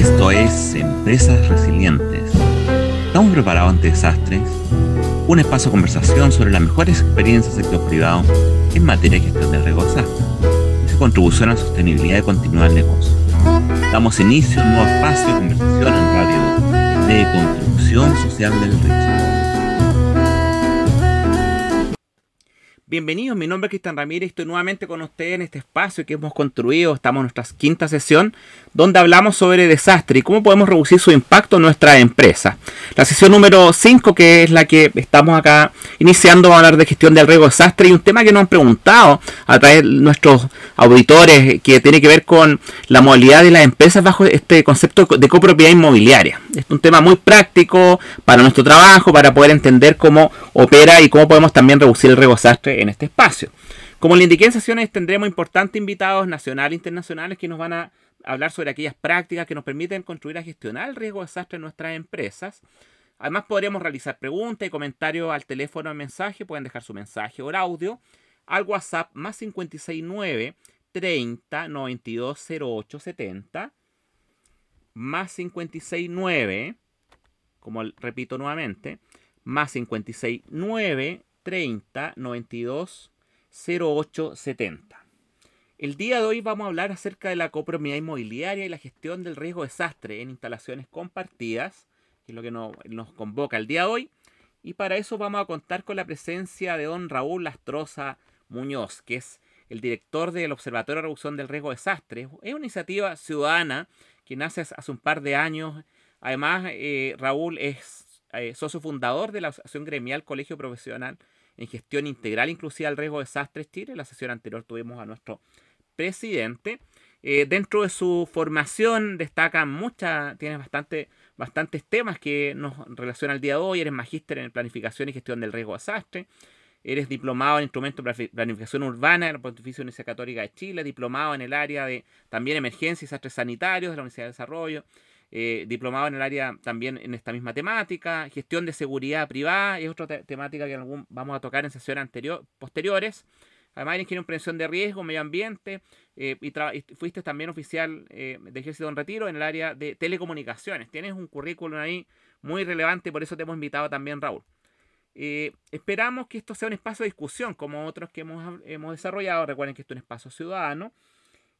Esto es Empresas Resilientes. ¿Estamos preparados ante desastres? Un espacio de conversación sobre las mejores experiencias del sector privado en materia de gestión del riesgo desastre y su contribución a la sostenibilidad y continuar el negocio. Damos inicio a un nuevo espacio de conversación en radio de contribución social del riesgo. Bienvenidos, mi nombre es Cristian Ramírez, estoy nuevamente con ustedes en este espacio que hemos construido, estamos en nuestra quinta sesión, donde hablamos sobre desastre y cómo podemos reducir su impacto en nuestra empresa. La sesión número 5, que es la que estamos acá iniciando, va a hablar de gestión del riesgo desastre y un tema que nos han preguntado a través de nuestros auditores, que tiene que ver con la movilidad de las empresas bajo este concepto de copropiedad inmobiliaria. Es un tema muy práctico para nuestro trabajo, para poder entender cómo opera y cómo podemos también reducir el riesgo desastre en este espacio. Como le indiqué en sesiones, tendremos importantes invitados nacionales e internacionales que nos van a hablar sobre aquellas prácticas que nos permiten construir y gestionar el riesgo de desastre en nuestras empresas. Además, podremos realizar preguntas y comentarios al teléfono o mensaje. Pueden dejar su mensaje o audio al WhatsApp más 569 30 92 08 70 más 569 como repito nuevamente más 569 30 92 08 70. El día de hoy vamos a hablar acerca de la copropiedad inmobiliaria y la gestión del riesgo desastre en instalaciones compartidas, que es lo que nos, convoca el día de hoy. Y para eso vamos a contar con la presencia de don Raúl Lastroza Muñoz, que es el director del Observatorio de Reducción del Riesgo Desastre. Es una iniciativa ciudadana que nace hace un par de años. Además, eh, Raúl es eh, socio fundador de la Asociación Gremial Colegio Profesional en Gestión Integral Inclusiva al Riesgo de Desastres Chile. En la sesión anterior tuvimos a nuestro presidente. Eh, dentro de su formación destaca muchas, tiene bastante, bastantes temas que nos relacionan al día de hoy. Eres magíster en planificación y gestión del riesgo de desastre. Eres diplomado en instrumentos de planificación urbana de la Pontificia Universidad Católica de Chile, diplomado en el área de también emergencia y desastres sanitarios de la Universidad de Desarrollo, eh, diplomado en el área también en esta misma temática, gestión de seguridad privada, es otra temática que algún, vamos a tocar en sesiones posteriores. Además, eres ingeniero en prevención de riesgo, medio ambiente, eh, y, fuiste también oficial eh, de ejército en retiro en el área de telecomunicaciones. Tienes un currículum ahí muy relevante, por eso te hemos invitado también, Raúl. esperamos que esto sea un espacio de discusión, como otros que hemos, hemos desarrollado. Recuerden que esto es un espacio ciudadano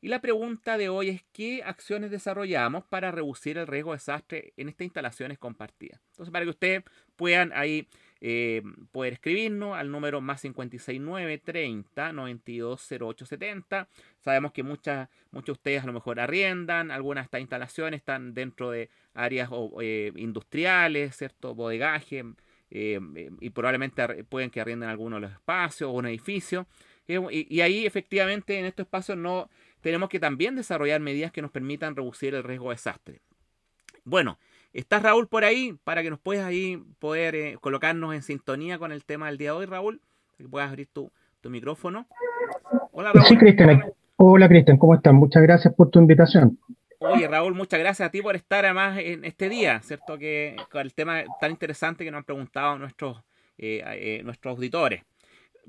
y la pregunta de hoy es qué acciones desarrollamos para reducir el riesgo de desastre en estas instalaciones compartidas. Entonces, para que ustedes puedan ahí eh, poder escribirnos al número más 569 30 92 08 70. Sabemos que muchas, muchos de ustedes a lo mejor arriendan, algunas de estas instalaciones están dentro de áreas eh, industriales, ¿cierto? Bodegaje, eh, y probablemente pueden que arrienden algunos de los espacios o un edificio. Y ahí efectivamente en estos espacios no tenemos que también desarrollar medidas que nos permitan reducir el riesgo de desastre. Bueno, ¿estás Raúl por ahí? Para que nos puedas ahí poder eh, colocarnos en sintonía con el tema del día de hoy, Raúl. Que puedas abrir tu, micrófono. Hola, Raúl. Sí, Cristian. Hola, Cristian, ¿cómo están? Muchas gracias por tu invitación. Oye, Raúl, muchas gracias a ti por estar además en este día, ¿cierto? Que con el tema tan interesante que nos han preguntado nuestros, eh, eh, nuestros auditores.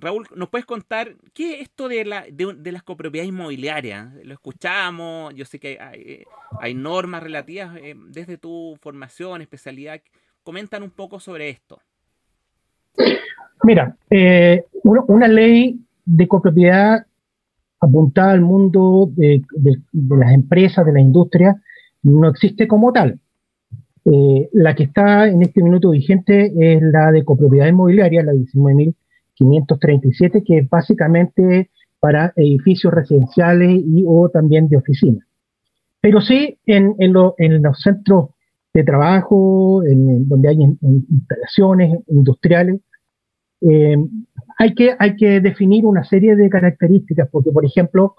Raúl, ¿nos puedes contar qué es esto de, la, de, las copropiedades inmobiliarias? Lo escuchamos, yo sé que hay, hay normas relativas eh, desde tu formación, especialidad. Comentan un poco sobre esto. Mira, eh, una, ley de copropiedad apuntada al mundo de, las empresas, de la industria, no existe como tal. Eh, la que está en este minuto vigente es la de copropiedad inmobiliaria, la 19.000 537, que es básicamente para edificios residenciales y o también de oficinas. Pero sí en, los centros de trabajo, en, donde hay instalaciones industriales, eh, hay, que, hay que definir una serie de características, porque por ejemplo,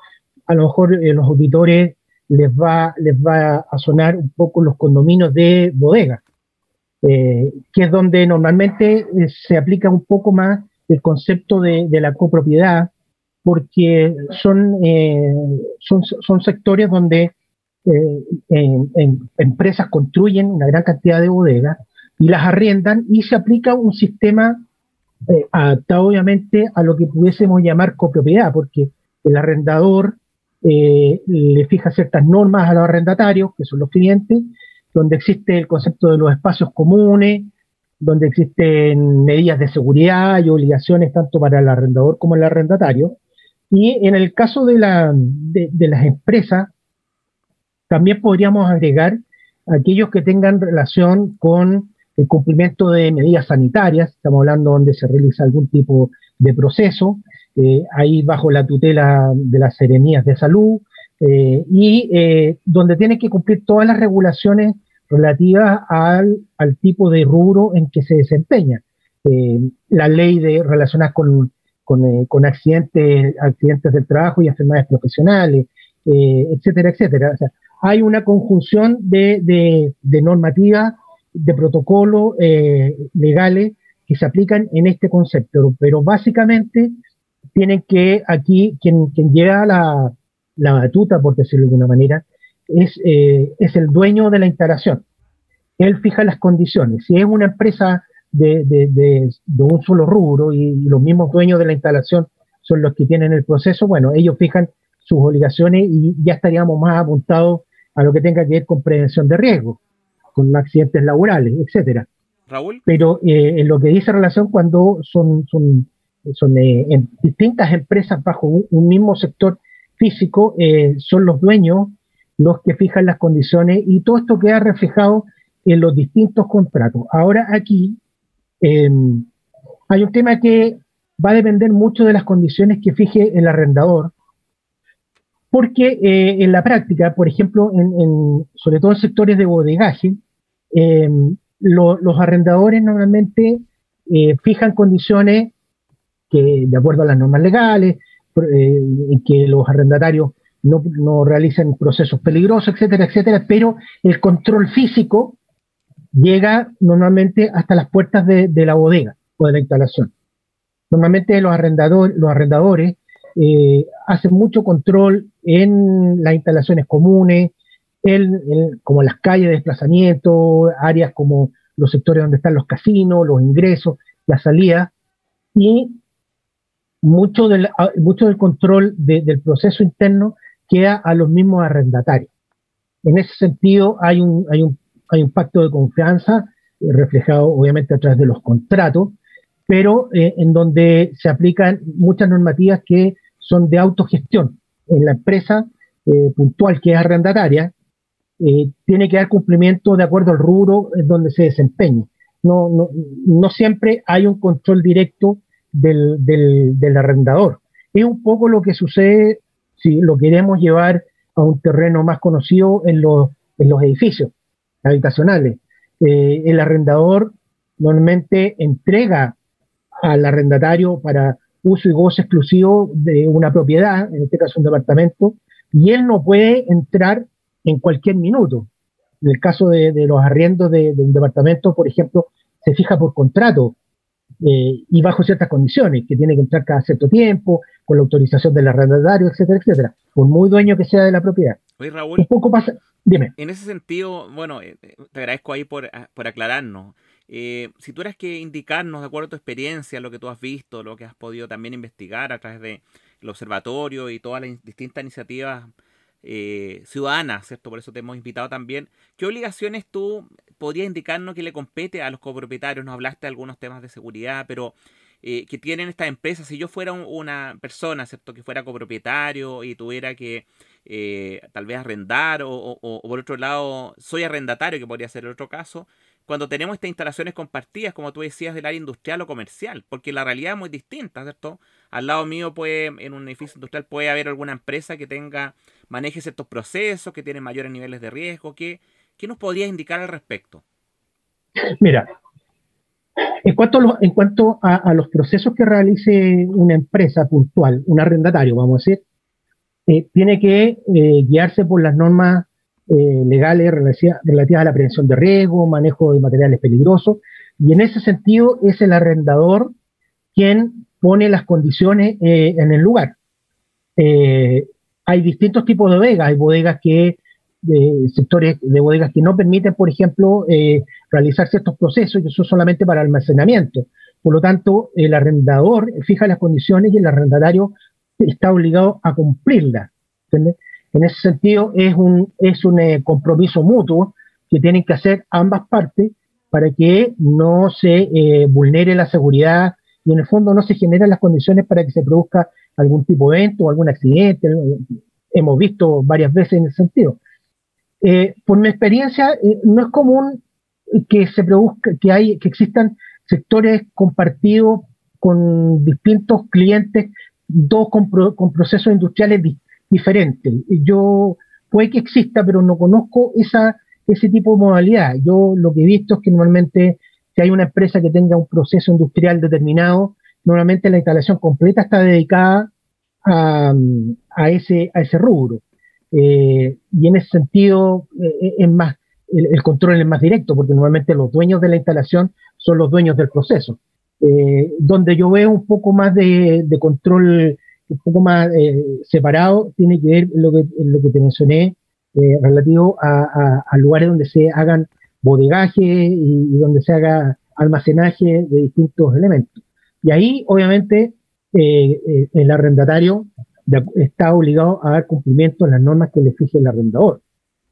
a lo mejor eh, los auditores les va, a sonar un poco los condominios de bodega, eh, que es donde normalmente se aplica un poco más el concepto de, la copropiedad, porque son, eh, son, sectores donde eh, empresas construyen una gran cantidad de bodegas y las arriendan y se aplica un sistema eh, adaptado obviamente a lo que pudiésemos llamar copropiedad, porque el arrendador le fija ciertas normas a los arrendatarios, que son los clientes, donde existe el concepto de los espacios comunes, donde existen medidas de seguridad y obligaciones tanto para el arrendador como el arrendatario. Y en el caso de, la, de, las empresas, también podríamos agregar aquellos que tengan relación con el cumplimiento de medidas sanitarias, estamos hablando donde se realiza algún tipo de proceso, eh, ahí bajo la tutela de las serenías de salud, eh, y eh, donde tienen que cumplir todas las regulaciones relativa al, al tipo de rubro en que se desempeña. Eh, la ley de relacionadas con, con, eh, con, accidentes, accidentes del trabajo y enfermedades profesionales, eh, etcétera, etcétera. O sea, hay una conjunción de, de, de normativas, de protocolos legales que se aplican en este concepto, pero básicamente tienen que aquí, quien, quien lleva la, la batuta, por decirlo de alguna manera, es, eh, es el dueño de la instalación. Él fija las condiciones. Si es una empresa de, de, de, un solo rubro y, los mismos dueños de la instalación son los que tienen el proceso, bueno, ellos fijan sus obligaciones y ya estaríamos más apuntados a lo que tenga que ver con prevención de riesgo, con accidentes laborales, etcétera. Raúl. Pero eh, en lo que dice relación cuando son, son, son eh, en distintas empresas bajo un, mismo sector físico, eh, son los dueños los que fijan las condiciones y todo esto queda reflejado en los distintos contratos. Ahora aquí em, hay un tema que va a depender mucho de las condiciones que fije el arrendador, porque eh, en la práctica, por ejemplo, en, sobre todo en sectores de bodegaje, em, los arrendadores normalmente eh, fijan condiciones que, de acuerdo a las normas legales, eh, que los arrendatarios no, no realicen procesos peligrosos, etcétera, etcétera, pero el control físico llega normalmente hasta las puertas de, la bodega o de la instalación. Normalmente los, arrendadores, los arrendadores eh, hacen mucho control en las instalaciones comunes, en, como las calles de desplazamiento, áreas como los sectores donde están los casinos, los ingresos, las salidas, y mucho del, mucho del control del proceso interno queda a los mismos arrendatarios. En ese sentido, hay un, hay un, hay un pacto de confianza eh, reflejado obviamente a través de los contratos, pero eh, en donde se aplican muchas normativas que son de autogestión. En la empresa eh, puntual que es arrendataria, tiene que dar cumplimiento de acuerdo al rubro en donde se desempeñe. No, no, no siempre hay un control directo del, del, del arrendador. Es un poco lo que sucede si lo queremos llevar a un terreno más conocido en los, en los edificios habitacionales. Eh, el arrendador normalmente entrega al arrendatario para uso y goce exclusivo de una propiedad, en este caso un departamento, y él no puede entrar en cualquier minuto. En el caso de, los arriendos de, un departamento, por ejemplo, se fija por contrato eh, y bajo ciertas condiciones, que tiene que entrar cada cierto tiempo, con la autorización del arrendatario, etcétera, etcétera, por muy dueño que sea de la propiedad. Oye, Raúl, un poco pasa, dime. En ese sentido, bueno, eh, te agradezco ahí por, ah, por aclararnos. Eh, si tuvieras que indicarnos, de acuerdo a tu experiencia, lo que tú has visto, lo que has podido también investigar a través del observatorio y todas las distintas iniciativas eh, ciudadanas, ¿cierto? Por eso te hemos invitado también. ¿Qué obligaciones tú podrías indicarnos que le compete a los copropietarios? Nos hablaste de algunos temas de seguridad, pero eh, que tienen estas empresas, si yo fuera una persona, ¿cierto? Que fuera copropietario y tuviera que eh, tal vez arrendar o, por otro lado soy arrendatario, que podría ser el otro caso, cuando tenemos estas instalaciones compartidas, como tú decías, del área industrial o comercial, porque la realidad es muy distinta, ¿cierto? Al lado mío puede, en un edificio industrial puede haber alguna empresa que tenga, maneje ciertos procesos, que tiene mayores niveles de riesgo, ¿qué, qué nos podrías indicar al respecto? Mira, en cuanto, a los, procesos que realice una empresa puntual, un arrendatario, vamos a decir, eh, tiene que eh, guiarse por las normas eh, legales relativas a la prevención de riesgo, manejo de materiales peligrosos, y en ese sentido es el arrendador quien pone las condiciones en el lugar. hay distintos tipos de bodegas, hay bodegas que de sectores de bodegas que no permiten, por ejemplo, eh, realizar ciertos procesos que son solamente para almacenamiento. Por lo tanto, el arrendador fija las condiciones y el arrendatario está obligado a cumplirlas. En ese sentido, es un, es un eh, compromiso mutuo que tienen que hacer ambas partes para que no se eh, vulnere la seguridad y en el fondo no se generen las condiciones para que se produzca algún tipo de evento o algún accidente. Hemos visto varias veces en ese sentido. Eh, por mi experiencia, no es común que se produzca, que hay, que existan sectores compartidos con distintos clientes, dos con, con procesos industriales diferentes. Yo puede que exista, pero no conozco esa, ese tipo de modalidad. Yo lo que he visto es que normalmente si hay una empresa que tenga un proceso industrial determinado, normalmente la instalación completa está dedicada a, a ese, a ese rubro. Eh, y en ese sentido eh, es más, el, control es más directo, porque normalmente los dueños de la instalación son los dueños del proceso. Eh, donde yo veo un poco más de, control un poco más separado tiene que ver lo que, lo que te mencioné relativo a, lugares donde se hagan bodegaje y, donde se haga almacenaje de distintos elementos. Y ahí, obviamente, el arrendatario está obligado a dar cumplimiento a las normas que le fije el arrendador.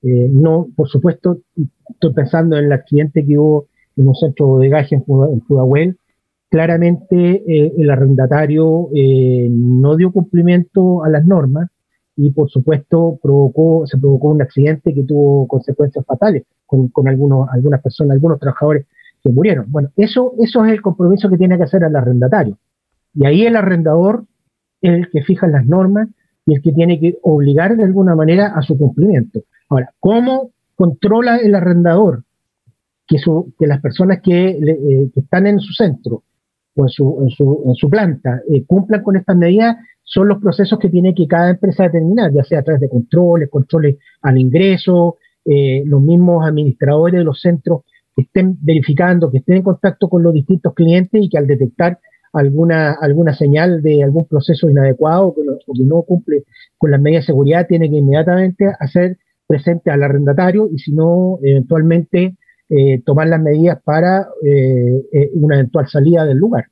no, por supuesto, estoy pensando en el accidente que hubo en un centro de bodegaje en, en Pudahuel, claramente eh, el arrendatario eh, no dio cumplimiento a las normas y por supuesto provocó, se provocó un accidente que tuvo consecuencias fatales con, con algunos, algunas personas, algunos trabajadores que murieron. Bueno, eso, eso es el compromiso que tiene que hacer el arrendatario. Y ahí el arrendador es el que fija las normas y el que tiene que obligar de alguna manera a su cumplimiento. Ahora, ¿cómo controla el arrendador que, su, que las personas que, eh, están en su centro o en su planta eh, cumplan con estas medidas son los procesos que tiene que cada empresa determinar, ya sea a través de controles, controles al ingreso, eh, los mismos administradores de los centros que estén verificando, que estén en contacto con los distintos clientes y que al detectar alguna, alguna señal de algún proceso inadecuado o que, no, cumple con las medidas de seguridad, tiene que inmediatamente hacer presente al arrendatario y si no, eventualmente eh, tomar las medidas para eh, eh, una eventual salida del lugar.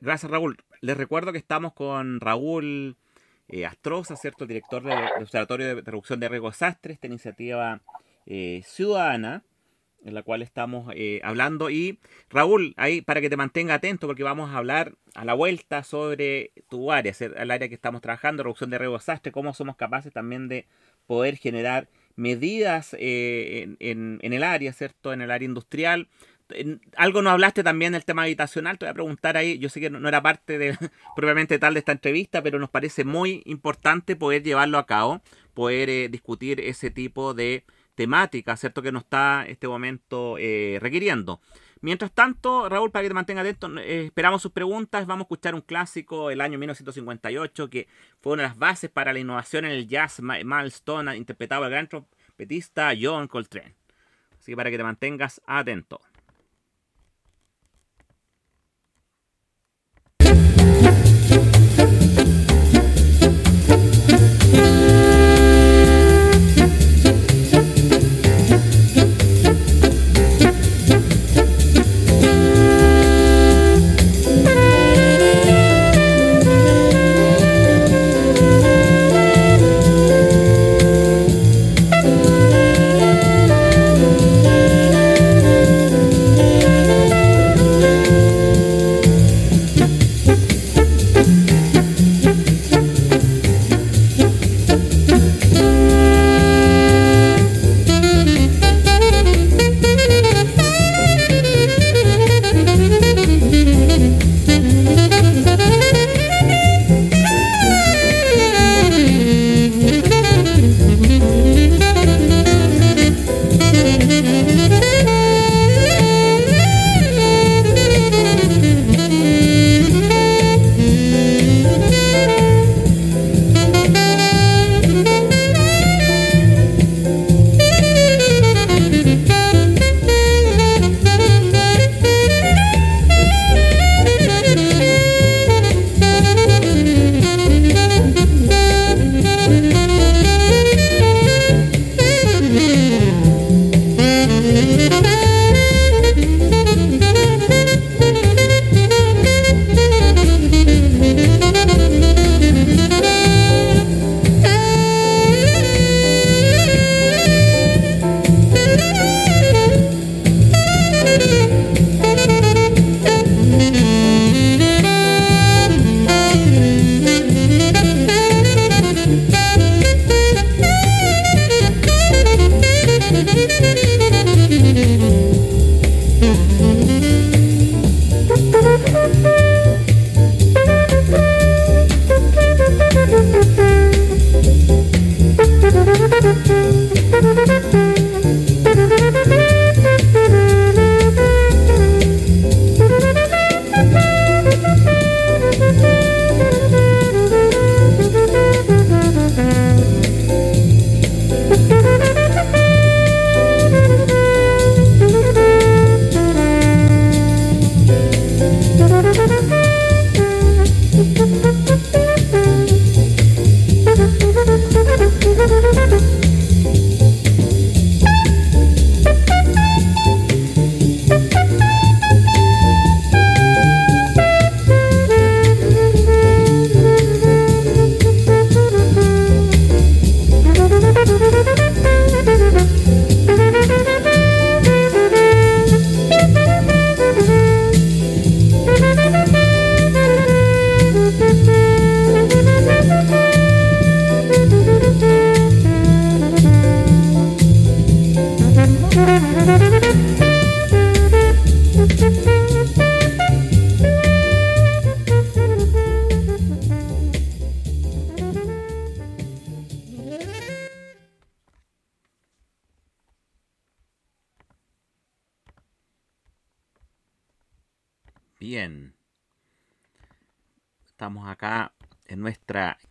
Gracias, Raúl. Les recuerdo que estamos con Raúl Astroza, ¿cierto? Director del Observatorio de Reducción de Riesgo Desastres, esta iniciativa ciudadana en la cual estamos hablando. Y Raúl, ahí para que te mantenga atento, porque vamos a hablar a la vuelta sobre tu área, el área que estamos trabajando, reducción de riesgo desastre, cómo somos capaces también de poder generar medidas eh, en, el área, ¿cierto? En el área industrial. algo no hablaste también del tema habitacional, te voy a preguntar ahí, yo sé que no, era parte de, propiamente tal de esta entrevista, pero nos parece muy importante poder llevarlo a cabo, poder eh, discutir ese tipo de temática, ¿cierto? Que nos está este momento eh, requiriendo. Mientras tanto, Raúl, para que te mantenga atento, eh, esperamos sus preguntas. Vamos a escuchar un clásico del año 1958 que fue una de las bases para la innovación en el jazz milestone interpretado al gran trompetista John Coltrane. Así que para que te mantengas atento.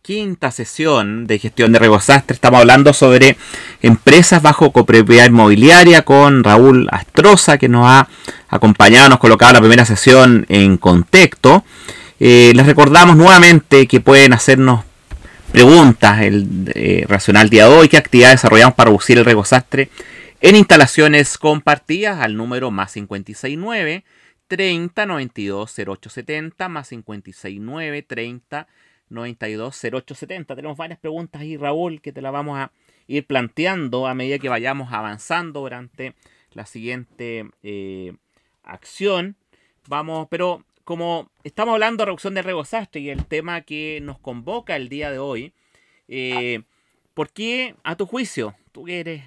Quinta sesión de gestión de Regosastre. Estamos hablando sobre empresas bajo copropiedad inmobiliaria con Raúl Astroza, que nos ha acompañado, nos ha colocado la primera sesión en contexto. Eh, les recordamos nuevamente que pueden hacernos preguntas el eh, racional día de hoy, qué actividades desarrollamos para reducir el regosastre en instalaciones compartidas al número más 569 30 92 0870 más 569 30 92 0870. Tenemos varias preguntas ahí, Raúl, que te las vamos a ir planteando a medida que vayamos avanzando durante la siguiente eh, acción. Vamos, pero como estamos hablando de reducción de regosastre y el tema que nos convoca el día de hoy, eh, ¿por qué, a tu juicio, tú que eres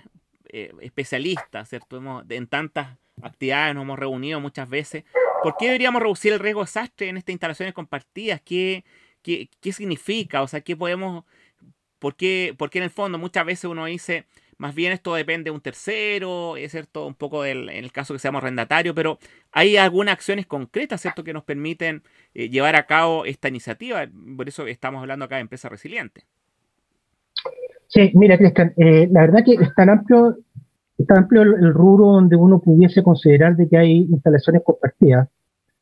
eh, especialista, ¿cierto? en tantas actividades nos hemos reunido muchas veces, ¿por qué deberíamos reducir el riesgo de desastre en estas instalaciones compartidas? ¿Qué, qué, significa? O sea, ¿qué podemos, por qué, porque en el fondo muchas veces uno dice, más bien esto depende de un tercero, es cierto, un poco del, en el caso que seamos arrendatarios, pero hay algunas acciones concretas, ¿cierto?, que nos permiten eh, llevar a cabo esta iniciativa. Por eso estamos hablando acá de empresa resiliente. Sí, mira, Cristian, eh, la verdad que es tan amplio, es amplio el, rubro donde uno pudiese considerar de que hay instalaciones compartidas.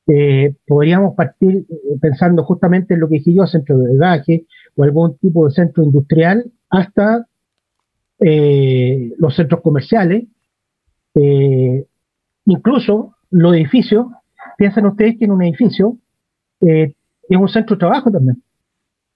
Eh, podríamos partir pensando justamente en lo que dije yo, centro de drenaje o algún tipo de centro industrial, hasta eh, los centros comerciales, eh, incluso los edificios. Piensan ustedes que en un edificio eh, es un centro de trabajo también.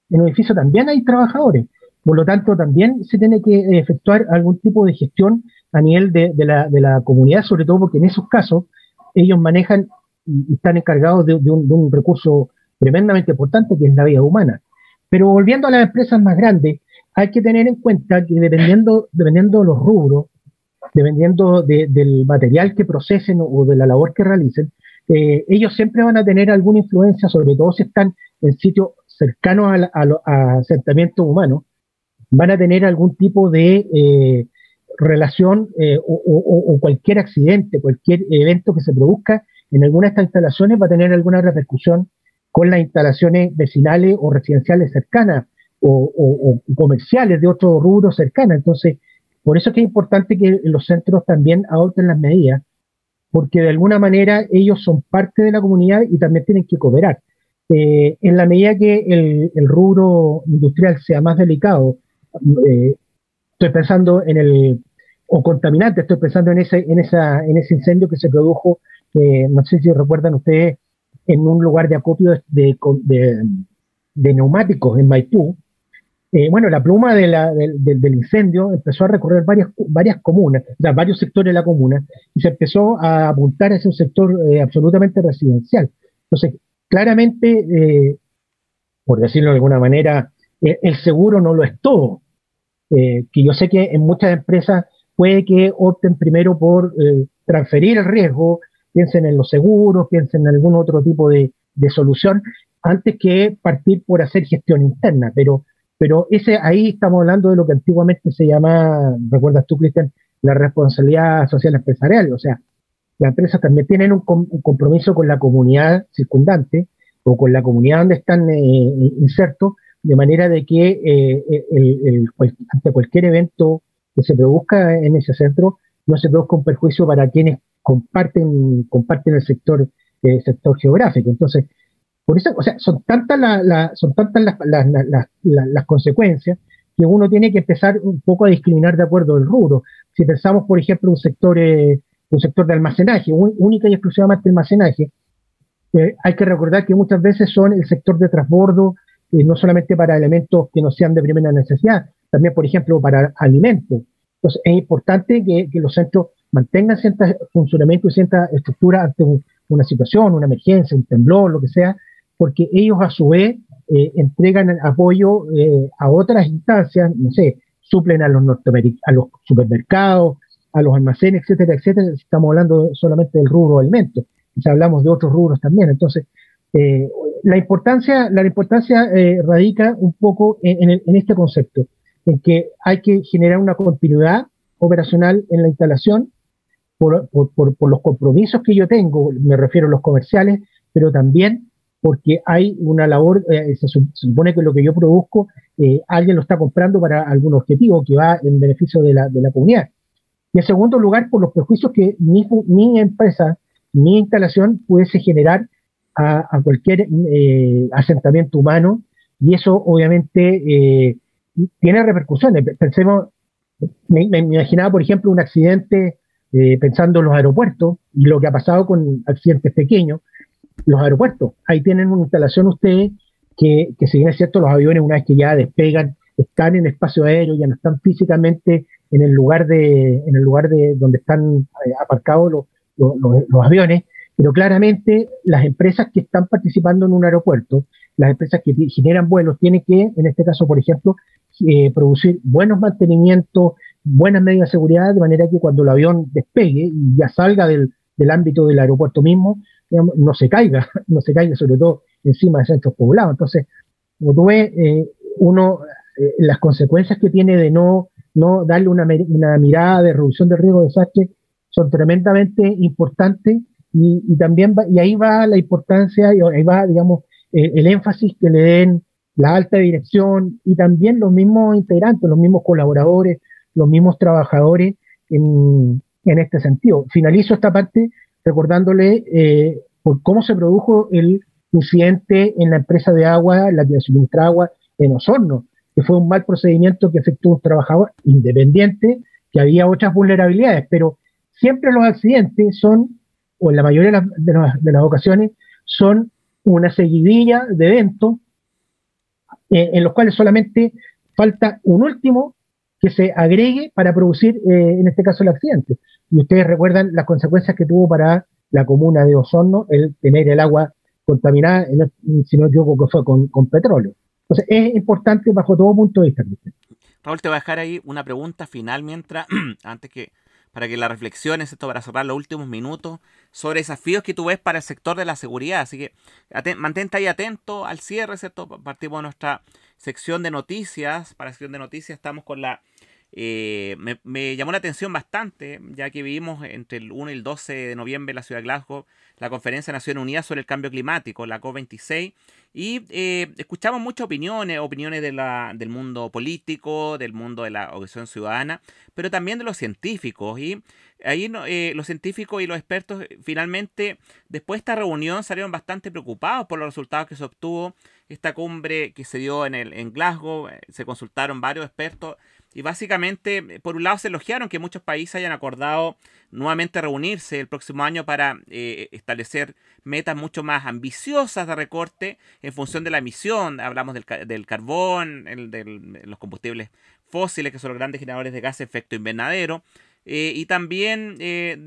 En un edificio también hay trabajadores. Por lo tanto, también se tiene que efectuar algún tipo de gestión a nivel de, la, comunidad, sobre todo porque en esos casos ellos manejan y están encargados de, un, de, un, recurso tremendamente importante que es la vida humana. Pero volviendo a las empresas más grandes, hay que tener en cuenta que dependiendo, dependiendo de los rubros, dependiendo del material que procesen o de la labor que realicen, eh, ellos siempre van a tener alguna influencia, sobre todo si están en sitios cercanos a, asentamientos humanos, van a tener algún tipo de eh, relación eh, o, cualquier accidente, cualquier evento que se produzca en alguna de estas instalaciones va a tener alguna repercusión con las instalaciones vecinales o residenciales cercanas o, comerciales de otro rubro cercano. Entonces, por eso es que es importante que los centros también adopten las medidas, porque de alguna manera ellos son parte de la comunidad y también tienen que cooperar. Eh, en la medida que el, rubro industrial sea más delicado, eh, estoy pensando en el, o contaminante, estoy pensando en ese, en esa, en ese incendio que se produjo, no sé si recuerdan ustedes, en un lugar de acopio de, de neumáticos en Maipú, eh, bueno, la pluma del, incendio empezó a recorrer varias, varias comunas, o varios sectores de la comuna, y se empezó a apuntar hacia un sector eh, absolutamente residencial. Entonces, claramente, eh, por decirlo de alguna manera, el seguro no lo es todo. que yo sé que en muchas empresas puede que opten primero por transferir el riesgo, piensen en los seguros, piensen en algún otro tipo de, solución, antes que partir por hacer gestión interna, pero pero ese ahí estamos hablando de lo que antiguamente se llamaba, recuerdas tú, Cristian, la responsabilidad social empresarial. O sea, las empresas también tienen un, compromiso con la comunidad circundante o con la comunidad donde están eh, insertos, de manera de que eh, el, ante cualquier evento que se produzca en ese centro, no se produzca un perjuicio para quienes comparten, comparten el sector, el sector geográfico. Entonces, por eso, o sea, son tantas, son tantas las, consecuencias que uno tiene que empezar un poco a discriminar de acuerdo al rubro. Si pensamos, por ejemplo, un sector, eh, un sector de almacenaje, única y exclusivamente almacenaje, eh, hay que recordar que muchas veces son el sector de transbordo, eh, no solamente para elementos que no sean de primera necesidad, también, por ejemplo, para alimentos. Entonces, es importante que, los centros mantengan cierto funcionamiento y cierta estructura ante una situación, una emergencia, un temblor, lo que sea, porque ellos a su vez eh, entregan apoyo eh, a otras instancias, no sé, suplen a los, a los supermercados, a los almacenes, etcétera, etcétera. Estamos hablando solamente del rubro alimentos, si hablamos de otros rubros también. Entonces, eh, la importancia, la importancia radica un poco en, en, este concepto, en que hay que generar una continuidad operacional en la instalación por, por, por, por, los compromisos que yo tengo, me refiero a los comerciales, pero también porque hay una labor, eh, se, supone que lo que yo produzco, eh, alguien lo está comprando para algún objetivo que va en beneficio de la, de la comunidad. Y en segundo lugar, por los prejuicios que mi, mi empresa, mi instalación pudiese generar a, a cualquier eh, asentamiento humano, y eso obviamente tiene repercusiones. Pensemos, me, me, imaginaba, por ejemplo, un accidente pensando en los aeropuertos y lo que ha pasado con accidentes pequeños, los aeropuertos. Ahí tienen una instalación ustedes que, que si bien es cierto, los aviones una vez que ya despegan, están en espacio aéreo, ya no están físicamente en el lugar de, en el lugar de donde están eh, aparcados los, los, aviones, pero claramente las empresas que están participando en un aeropuerto, las empresas que generan vuelos, tienen que, en este caso, por ejemplo, eh, producir buenos mantenimientos, buenas medidas de seguridad, de manera que cuando el avión despegue y ya salga del, del ámbito del aeropuerto mismo, no se caiga, no se caiga sobre todo encima de centros poblados. Entonces, como tú ves, eh, uno, eh, las consecuencias que tiene de no, no darle una, mirada de reducción de riesgo de desastre son tremendamente importantes y, también y ahí va la importancia, ahí va, digamos, el, énfasis que le den la alta dirección y también los mismos integrantes, los mismos colaboradores, los mismos trabajadores en, este sentido. Finalizo esta parte recordándole eh, por cómo se produjo el incidente en la empresa de agua, la que suministra agua en Osorno, que fue un mal procedimiento que efectuó un trabajador independiente, que había otras vulnerabilidades, pero siempre los accidentes son, o en la mayoría de las, de las, ocasiones, son una seguidilla de eventos eh, en los cuales solamente falta un último que se agregue para producir, eh, en este caso, el accidente. Y ustedes recuerdan las consecuencias que tuvo para la comuna de Osorno el tener el agua contaminada, si no equivoco, que fue con, petróleo. Entonces, es importante bajo todo punto de vista. Raúl, te voy a dejar ahí una pregunta final mientras, antes que, para que la reflexiones, esto para cerrar los últimos minutos, sobre desafíos que tú ves para el sector de la seguridad. Así que mantente ahí atento al cierre, ¿cierto? Partimos de nuestra sección de noticias. Para la sección de noticias estamos con la eh, me, llamó la atención bastante, ya que vivimos entre el 1 y el 12 de noviembre en la ciudad de Glasgow la Conferencia de Naciones Unidas sobre el Cambio Climático, la COP26, y eh, escuchamos muchas opiniones, opiniones de la, del mundo político, del mundo de la organización ciudadana, pero también de los científicos. Y ahí eh, los científicos y los expertos finalmente, después de esta reunión, salieron bastante preocupados por los resultados que se obtuvo esta cumbre que se dio en, el, en Glasgow. Se consultaron varios expertos y básicamente, eh, por un lado, se elogiaron que muchos países hayan acordado nuevamente reunirse el próximo año para eh, establecer metas mucho más ambiciosas de recorte en función de la emisión. Hablamos del, del carbón, el, de los combustibles fósiles, que son los grandes generadores de gas de efecto invernadero. Eh, y también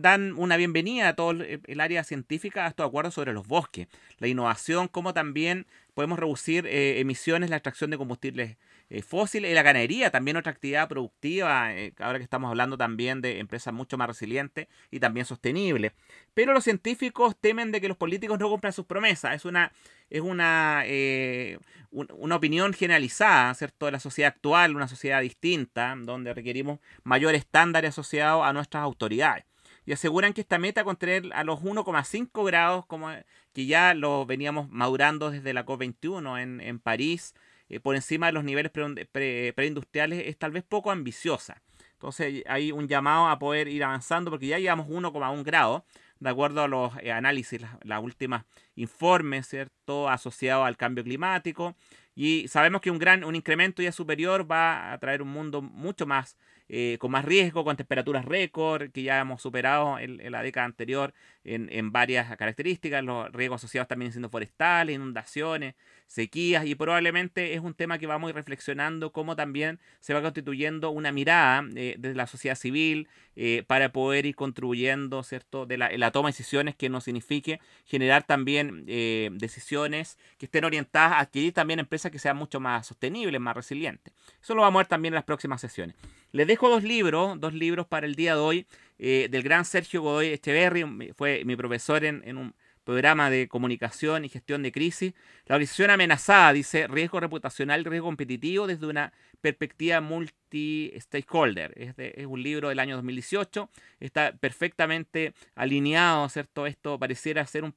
dan una bienvenida a todo el, área científica a estos acuerdos sobre los bosques, la innovación, como también podemos reducir emisiones, la extracción de combustibles eh, fósil y la ganadería, también otra actividad productiva, eh, ahora que estamos hablando también de empresas mucho más resilientes y también sostenibles. Pero los científicos temen de que los políticos no cumplan sus promesas. Es una, es una, eh, una opinión generalizada, ¿cierto?, de la sociedad actual, una sociedad distinta, donde requerimos mayores estándares asociados a nuestras autoridades y aseguran que esta meta contener a los 1,5 grados, como que ya lo veníamos madurando desde la COP21 en, en París, eh, por encima de los niveles preindustriales es tal vez poco ambiciosa. Entonces hay un llamado a poder ir avanzando porque ya llevamos 1,1 grado, de acuerdo a los eh, análisis, las, últimas informes, ¿cierto?, asociados al cambio climático. Y sabemos que un gran, un incremento ya superior va a traer un mundo mucho más eh, con más riesgo, con temperaturas récord, que ya hemos superado en, la década anterior en, varias características, los riesgos asociados también siendo forestales, inundaciones, sequías, y probablemente es un tema que vamos a ir reflexionando cómo también se va constituyendo una mirada eh, desde la sociedad civil eh, para poder ir contribuyendo, ¿cierto?, de la, toma de decisiones que nos signifique generar también decisiones que estén orientadas a adquirir también empresas que sean mucho más sostenibles, más resilientes. Eso lo vamos a ver también en las próximas sesiones. Les dejo dos libros, dos libros para el día de hoy, eh, del gran Sergio Godoy Echeverry, fue mi profesor en, un programa de comunicación y gestión de crisis. La organización amenazada dice riesgo reputacional riesgo competitivo desde una perspectiva multi-stakeholder. Es, es, un libro del año 2018, está perfectamente alineado, ¿cierto? Esto pareciera ser un,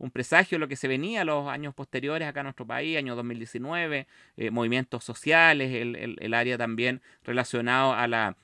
un presagio de lo que se venía los años posteriores acá en nuestro país, año 2019, eh, movimientos sociales, el, área también relacionado a la...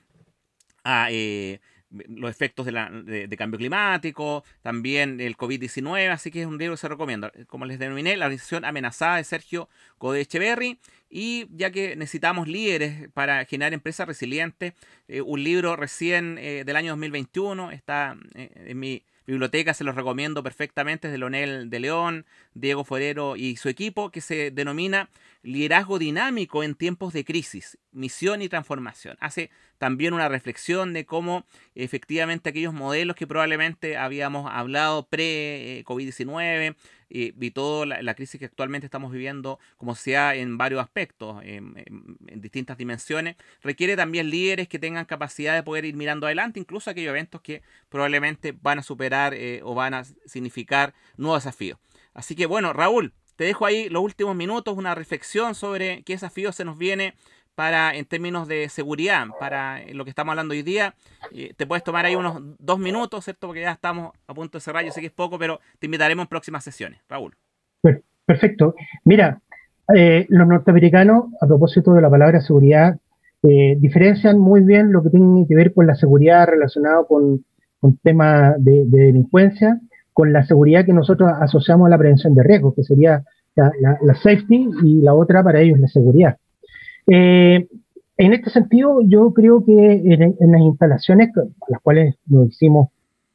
A, eh, los efectos de, cambio climático, también el COVID-19, así que es un libro que se recomienda. Como les denominé, la organización amenazada de Sergio Code Echeverry, y ya que necesitamos líderes para generar empresas resilientes, eh, un libro recién eh, del año 2021 está eh, en mi biblioteca, se los recomiendo perfectamente, es de Leonel de León, Diego Forero y su equipo, que se denomina Liderazgo Dinámico en tiempos de crisis, misión y transformación. Hace también una reflexión de cómo efectivamente aquellos modelos que probablemente habíamos hablado pre-COVID-19 y, toda la, crisis que actualmente estamos viviendo como sea en varios aspectos, en, distintas dimensiones, requiere también líderes que tengan capacidad de poder ir mirando adelante, incluso aquellos eventos que probablemente van a superar eh, o van a significar nuevos desafíos. Así que bueno, Raúl, te dejo ahí los últimos minutos, una reflexión sobre qué desafío se nos viene para en términos de seguridad, para lo que estamos hablando hoy día. te puedes tomar ahí unos dos minutos, ¿cierto? Porque ya estamos a punto de cerrar, yo sé que es poco, pero te invitaremos en próximas sesiones. Raúl. Perfecto. Mira, eh, los norteamericanos, a propósito de la palabra seguridad, eh, diferencian muy bien lo que tiene que ver con la seguridad relacionado con, con temas de, delincuencia, con la seguridad que nosotros asociamos a la prevención de riesgos, que sería la safety, y la otra para ellos la seguridad. Eh, en este sentido, yo creo que en, las instalaciones a las cuales nos hicimos,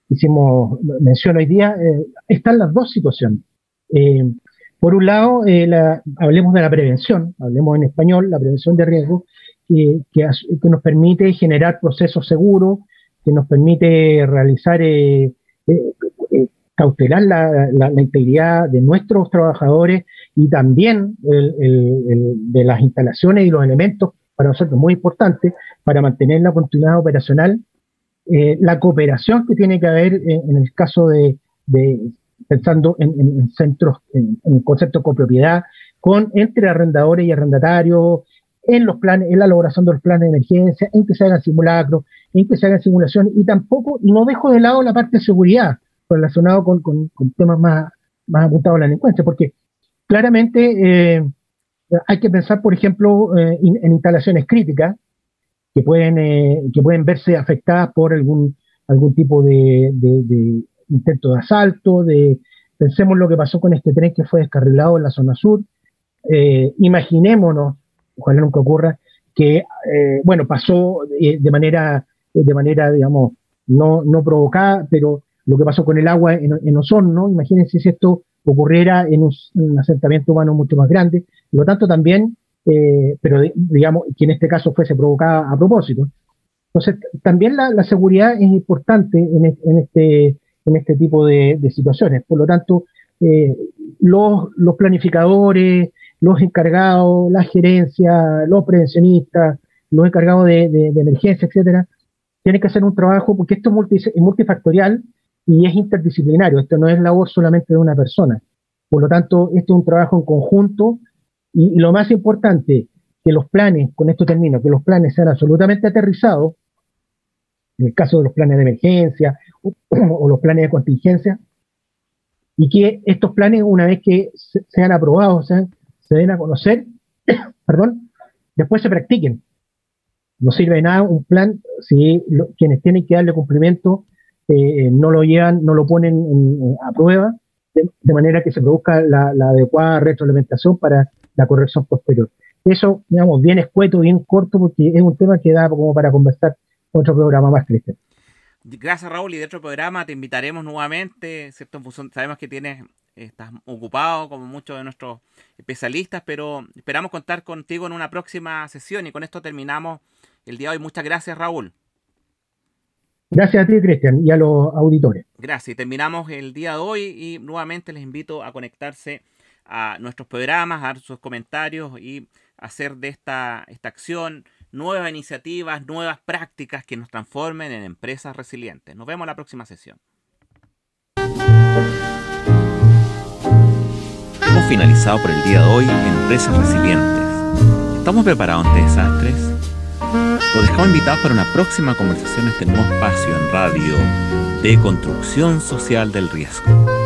hicimos mención hoy día, eh, están las dos situaciones. Eh, por un lado, hablemos de la prevención, hablemos en español, la prevención de riesgo, que, nos permite generar procesos seguros, que nos permite realizar, cautelar la, integridad de nuestros trabajadores y también de las instalaciones y los elementos, para nosotros muy importante, para mantener la continuidad operacional, eh, la cooperación que tiene que haber en, el caso de, pensando en, centros, en, el concepto de copropiedad, con, entre arrendadores y arrendatarios, en los planes, en la elaboración de los planes de emergencia, en que se hagan simulacros, en que se hagan simulaciones, y tampoco, y no dejo de lado la parte de seguridad, relacionado con, temas más, más apuntados a la delincuencia, porque claramente eh, hay que pensar, por ejemplo, eh, en instalaciones críticas que pueden, eh, que pueden verse afectadas por algún, algún tipo de, intento de asalto, pensemos lo que pasó con este tren que fue descarrilado en la zona sur, imaginémonos, ojalá nunca ocurra, que, bueno, pasó de manera, de manera, digamos, no, no provocada, pero lo que pasó con el agua en, en Osorno, imagínense si esto ocurriera en un, asentamiento humano mucho más grande, por lo tanto también, eh, pero digamos que en este caso fuese provocada a propósito. Entonces, también la, seguridad es importante en, este, en este tipo de, situaciones. Por lo tanto, eh, los, planificadores, los encargados, la gerencia, los prevencionistas, los encargados de, emergencia, etcétera, tienen que hacer un trabajo porque esto es multifactorial y es interdisciplinario, esto no es labor solamente de una persona. Por lo tanto, esto es un trabajo en conjunto y, lo más importante, que los planes, con esto termino, que los planes sean absolutamente aterrizados, en el caso de los planes de emergencia o, los planes de contingencia, y que estos planes, una vez que sean aprobados, se den a conocer, perdón, después se practiquen. No sirve de nada un plan si quienes tienen que darle cumplimiento eh, no lo llevan, no lo ponen a prueba, de, manera que se produzca la, adecuada retroalimentación para la corrección posterior. Eso, digamos, bien escueto, bien corto, porque es un tema que da como para conversar otro programa más, Cristian. Gracias, Raúl. Y de otro programa te invitaremos nuevamente, ¿cierto? sabemos que tienes, estás ocupado como muchos de nuestros especialistas, pero esperamos contar contigo en una próxima sesión. Y con esto terminamos el día de hoy. Muchas gracias, Raúl. Gracias a ti, Cristian, y a los auditores. Gracias. Y terminamos el día de hoy y nuevamente les invito a conectarse a nuestros programas, a dar sus comentarios y hacer de esta, esta acción nuevas iniciativas, nuevas prácticas que nos transformen en empresas resilientes. Nos vemos en la próxima sesión. hemos finalizado por el día de hoy Empresas Resilientes. ¿Estamos preparados ante desastres? Los dejamos invitados para una próxima conversación en este nuevo espacio en radio de construcción social del riesgo.